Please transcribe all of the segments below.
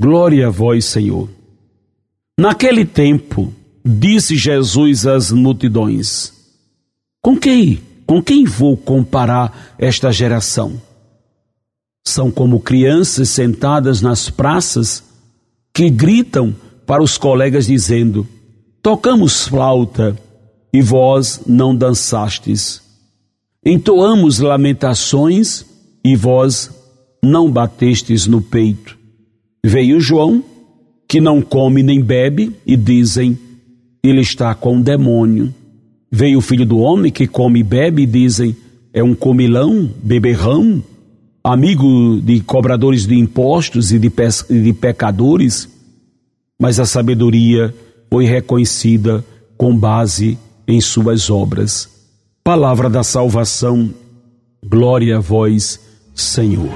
Glória a vós, Senhor. Naquele tempo, disse Jesus às multidões: Com quem, com quem vou comparar esta geração? São como crianças sentadas nas praças que gritam para os colegas dizendo: Tocamos flauta e vós não dançastes. Entoamos lamentações e vós não batestes no peito. Veio João, que não come nem bebe, e dizem: Ele está com um demônio. Veio o filho do homem, que come e bebe, e dizem: É um comilão, beberrão, amigo de cobradores de impostos e de, de pecadores. Mas a sabedoria foi reconhecida com base em suas obras. Palavra da salvação, glória a vós, Senhor.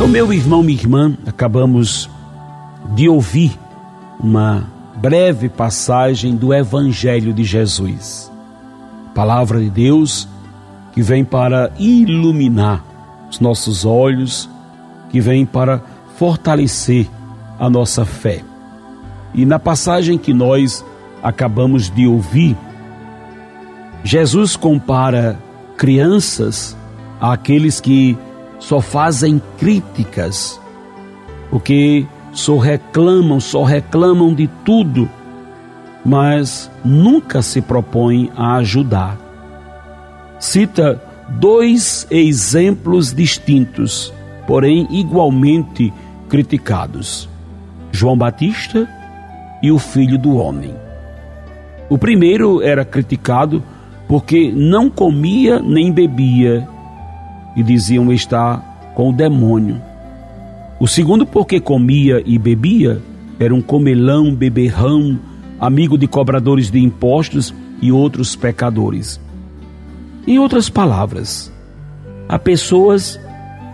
Então, meu irmão, minha irmã, acabamos de ouvir uma breve passagem do Evangelho de Jesus. Palavra de Deus que vem para iluminar os nossos olhos, que vem para fortalecer a nossa fé. E na passagem que nós acabamos de ouvir, Jesus compara crianças àqueles que só fazem críticas, porque só reclamam, só reclamam de tudo, mas nunca se propõem a ajudar. Cita dois exemplos distintos, porém igualmente criticados: João Batista e o filho do homem. O primeiro era criticado porque não comia nem bebia e diziam estar com o demônio. O segundo, porque comia e bebia, era um comelão, beberrão, amigo de cobradores de impostos e outros pecadores. Em outras palavras, há pessoas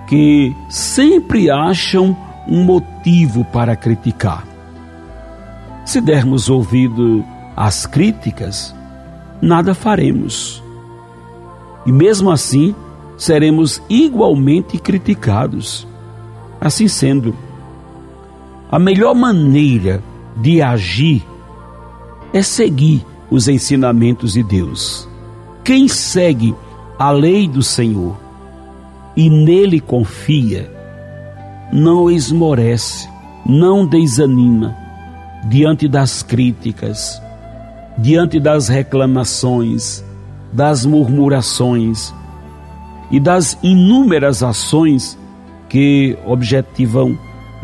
que sempre acham um motivo para criticar. Se dermos ouvido às críticas, nada faremos. E mesmo assim, seremos igualmente criticados. Assim sendo, a melhor maneira de agir é seguir os ensinamentos de Deus. Quem segue a lei do Senhor e nele confia, não esmorece, não desanima diante das críticas, diante das reclamações, das murmurações e das inúmeras ações que objetivam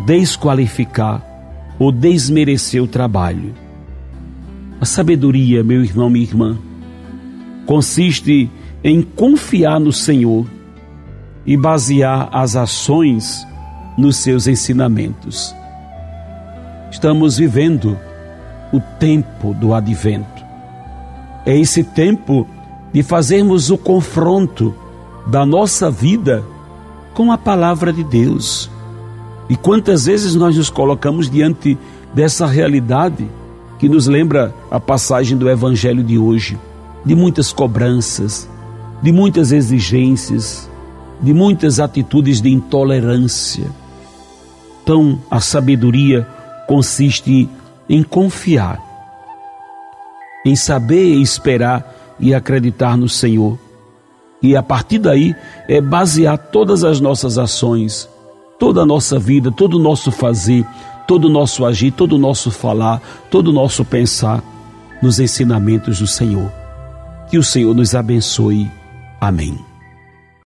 desqualificar ou desmerecer o trabalho. A sabedoria, meu irmão, minha irmã, consiste em confiar no Senhor e basear as ações nos seus ensinamentos. Estamos vivendo o tempo do advento. É esse tempo de fazermos o confronto da nossa vida com a palavra de Deus. E quantas vezes nós nos colocamos diante dessa realidade que nos lembra a passagem do Evangelho de hoje, de muitas cobranças, de muitas exigências, de muitas atitudes de intolerância. Então, a sabedoria consiste em confiar, em saber esperar e acreditar no Senhor e a partir daí é basear todas as nossas ações, toda a nossa vida, todo o nosso fazer, todo o nosso agir, todo o nosso falar, todo o nosso pensar nos ensinamentos do Senhor. Que o Senhor nos abençoe. Amém.